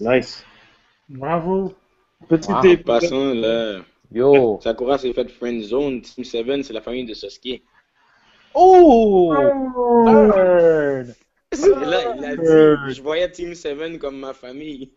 Nice. Bravo. Petit Wow. Passons, là. Yo. Sakura s'est fait friend zone. Team 7, c'est la famille de Sasuke. Oh! Là, il a dit, je voyais Team 7 comme ma famille.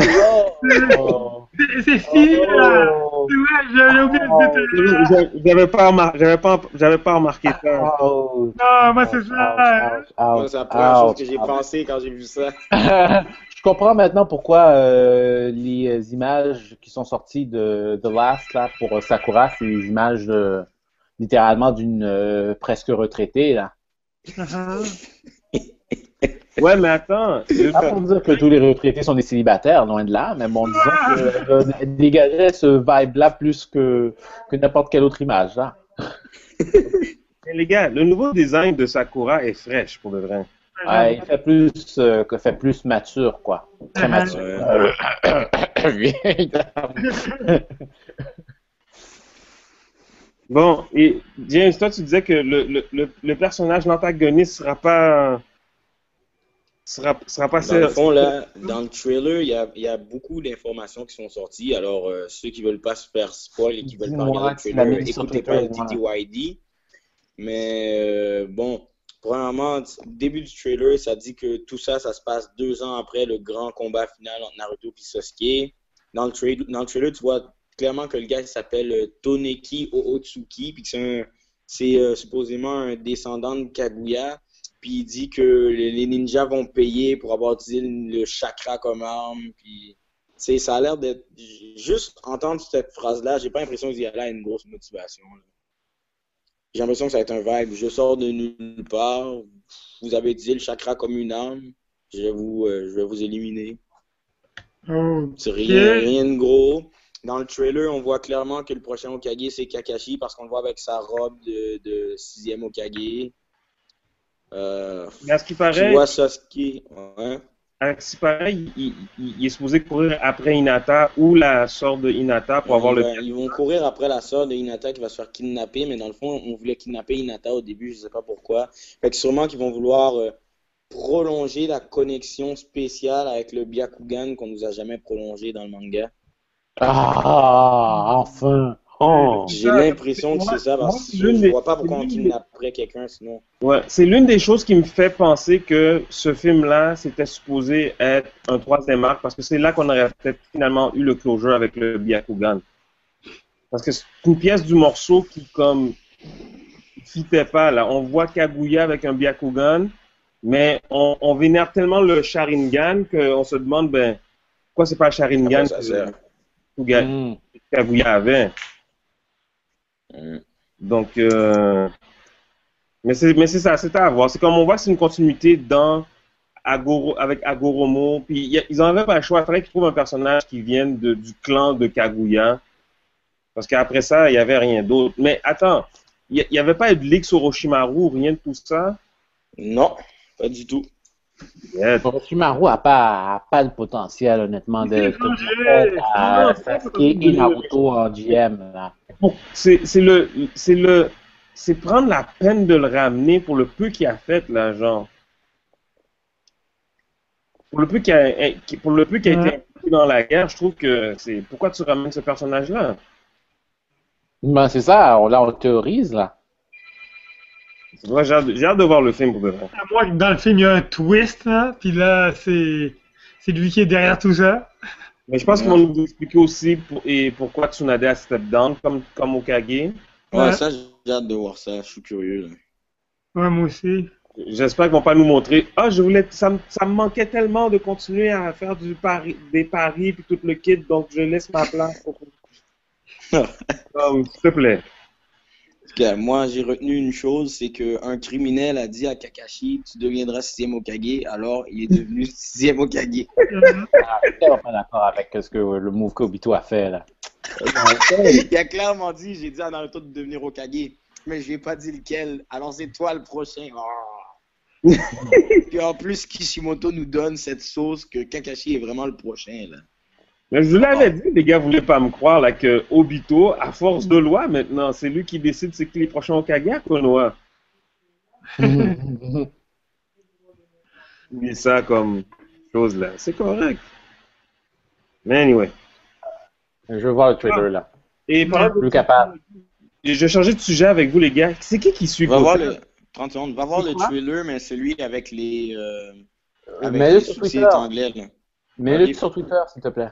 Oh! C'est c'est fini, là. Oh! Ouais, j'avais oublié de dire. J'avais- pas, remar- j'avais pas, j'avais pas remarqué ça. Ouch. Non, moi, c'est ça. Ouch, c'est la première chose que j'ai pensé quand j'ai vu ça. Je comprends maintenant pourquoi euh, les euh, images qui sont sorties de The Last là, pour euh, Sakura, c'est des images euh, littéralement d'une euh, presque retraitée. Là. Ouais, mais attends. je- Pas pour dire que tous les retraités sont des célibataires, loin de là, mais bon, disons que euh, dégageait ce vibe-là plus que, que n'importe quelle autre image. Là. Mais les gars, le nouveau design de Sakura est fraîche pour de vrai. Ouais, il fait plus, euh, que fait plus mature, quoi. Très Mhm. mature. Bon, et James, toi, tu disais que le, le, le, le personnage, l'antagoniste, sera pas. Sera, sera pas Dans le fond, là, dans le trailer, il y a, il y a beaucoup d'informations qui sont sorties. Alors, euh, ceux qui veulent pas se faire spoil et qui veulent pas regarder le trailer, écoutez pas le. TTYD. Mais euh, bon, premièrement, début du trailer, ça dit que tout ça, ça se passe deux ans après le grand combat final entre Naruto et Sasuke. Dans le, tra- dans le trailer, tu vois clairement que le gars s'appelle euh, Toneki Ootsuki, puis que c'est euh, supposément un descendant de Kaguya. Puis il dit que les, ninjas vont payer pour avoir utilisé le, chakra comme arme. Puis ça a l'air d'être. Juste entendre cette phrase-là, j'ai pas l'impression qu'il y a là une grosse motivation. J'ai l'impression que ça va être un vibe. Je sors de nulle part. Vous avez utilisé le chakra comme une arme. Je vais vous, euh, je vais vous éliminer. C'est rien, rien de gros. Dans le trailer, on voit clairement que le prochain Okage, c'est Kakashi parce qu'on le voit avec sa robe de, de sixième Okage. Euh, Mais à ce qui tu paraît, vois Sasuke. Ouais. à ce qui paraît il, il- est supposé courir après Hinata ou la sœur de Hinata pour avoir le. ils vont courir après la sœur de Hinata qui va se faire kidnapper, mais dans le fond, on voulait kidnapper Hinata au début, je sais pas pourquoi. Fait que sûrement qu'ils vont vouloir euh, prolonger la connexion spéciale avec le Byakugan qu'on nous a jamais prolongé dans le manga. Ah, enfin. Oh. J'ai Ça, l'impression que c'est ça, parce que je des- vois pas pourquoi on kidnapperait quelqu'un sinon. Ouais, c'est l'une des choses qui me fait penser que ce film-là, c'était supposé être un troisième arc parce que c'est là qu'on aurait peut-être finalement eu le closure avec le Byakugan. Parce que c'est une pièce du morceau qui, comme, fitait pas, là. On voit Kaguya avec un Byakugan, mais on, on vénère tellement le Sharingan qu'on se demande, ben, pourquoi c'est pas le Sharingan ça sert? que Mm. Kaguya avait? Mm. Donc, euh, mais c'est mais c'est ça, c'est à voir. C'est comme on voit, c'est une continuité dans Agoro, avec Agoromo. Puis a- ils n'en avaient pas le choix. Il fallait qu'ils trouvent un personnage qui vienne de- du clan de Kaguya. Parce qu'après ça, il n'y avait rien d'autre. Mais attends, il n'y avait pas eu de Ligue sur Orochimaru, rien de tout ça? Non, pas du tout. Yeah. Orochimaru a pas, a pas le potentiel, honnêtement, de de- à Sasuke et Naruto en GM. Là. Pour- C'est c'est le, c'est le, c'est prendre la peine de le ramener pour le peu qu'il a fait là, genre. Pour le peu qu'il a, qui- pour le peu qu'il a été impliqué dans la guerre, je trouve que c'est pourquoi tu ramènes ce personnage-là? Ben, c'est ça, on- là, on le théorise, là. Moi, j'ai hâte, j'ai hâte de voir le film pour de vrai. À que dans le film, il y a un twist, là, puis là, c'est c'est lui qui est derrière tout ça. Mais je pense qu'ils vont nous expliquer aussi pour- et pourquoi Tsunade a step down comme comme Okage. Ouais, Ouais. ça, j'ai hâte de voir ça. Je suis curieux. là. Ouais, moi aussi. J'espère qu'ils vont pas nous montrer. Ah, je voulais, ça, me- ça me manquait tellement de continuer à faire du pari, des paris puis tout le kit, donc je laisse ma place. pour- s'il te plaît. Moi, j'ai retenu une chose, c'est qu'un criminel a dit à Kakashi, tu deviendras sixième Okage, alors il est devenu sixième Okage. Ah, je suis tellement pas d'accord avec ce que le move qu'Obito a fait, là. il a clairement dit, j'ai dit à Naruto de devenir Okage, mais je lui ai pas dit lequel, alors c'est toi le prochain. Oh. Puis en plus, Kishimoto nous donne cette sauce que Kakashi est vraiment le prochain, là. Mais je vous l'avais dit, les gars, vous voulez pas me croire, là, que Obito, à force de loi, maintenant, c'est lui qui décide c'est qui les prochains Okage, Konoha. Mais ça comme chose, là, c'est correct. Mais anyway. Je veux voir le trailer, là. Et pendant que- Plus capable. je vais changer de sujet avec vous, les gars. C'est qui qui suit Va voir le 30 secondes. Va voir le trailer, mais celui avec les euh, avec Mets-le les sur Twitter. anglais. Là. Mets-le sur Twitter, s'il te plaît.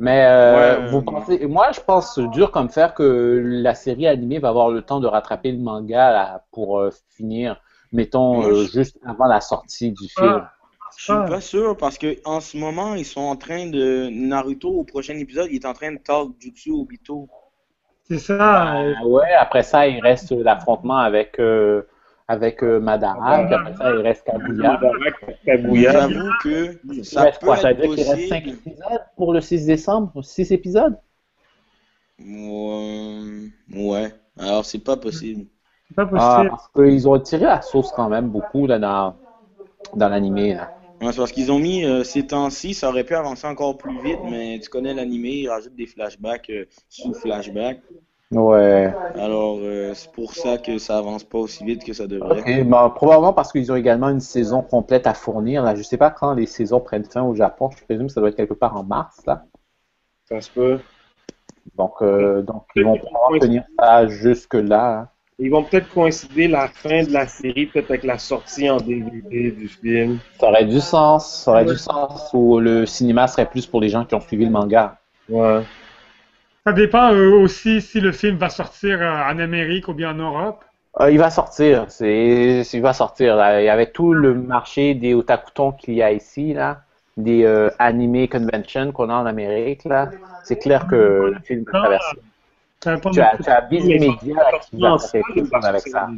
Mais euh, Ouais, vous pensez, moi je pense dur comme faire que la série animée va avoir le temps de rattraper le manga là, pour euh, finir, mettons, euh, je- juste avant la sortie du film. Ah, Je suis Ah. pas sûr parce que en ce moment, ils sont en train de. Naruto, au prochain épisode, il est en train de talk Jutsu Obito. c'est ça. euh, Ah ouais, après ça, il reste l'affrontement avec, euh, avec euh, Madara, puis après ça, il reste. Kaguya. J'avoue que ça reste peut quoi? Être dire qu'il reste 5 possible. épisodes pour le 6 décembre? 6 épisodes? Ouais. Alors, c'est pas possible. c'est pas Ah, possible. parce qu'ils ont tiré la sauce quand même beaucoup là, dans, dans l'animé. là. Ouais, c'est parce qu'ils ont mis euh, ces temps-ci, ça aurait pu avancer encore plus vite, mais tu connais l'animé, ils rajoutent des flashbacks euh, sous flashbacks. Ouais. Alors, euh, c'est pour ça que ça avance pas aussi vite que ça devrait. Ok, bah, probablement parce qu'ils ont également une saison complète à fournir. Là. Je sais pas quand les saisons prennent fin au Japon. Je présume que ça doit être quelque part en mars. Là. Ça se peut. Donc, euh, donc ils vont probablement tenir ça jusque-là. hein. Ils vont peut-être coïncider la fin de la série, peut-être avec la sortie en DVD du film. Ça aurait du sens. Ça aurait Ouais. du sens où le cinéma serait plus pour les gens qui ont suivi le manga. Ouais. Ça dépend euh, aussi si le film va sortir euh, en Amérique ou bien en Europe. Euh, il va sortir. C'est, il va sortir. Là. Il y avait tout le marché des otakutons qu'il y a ici, là, des euh, anime conventions qu'on a en Amérique. Là. C'est clair que le film va traverser. Ça dépend Tu as, tu as Viz Media qui va faire quelque chose avec ça.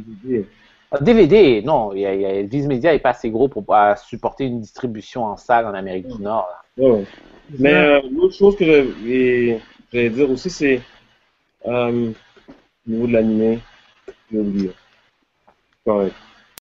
DVD. Ah, non, il y a, il y a- Viz Media n'est pas assez gros pour pouvoir supporter une distribution en salle en Amérique du Nord. là. Ouais, ouais. Mais euh, l'autre chose que je- j'allais dire aussi, c'est euh, au niveau de l'animé, j'ai oublié. Correct.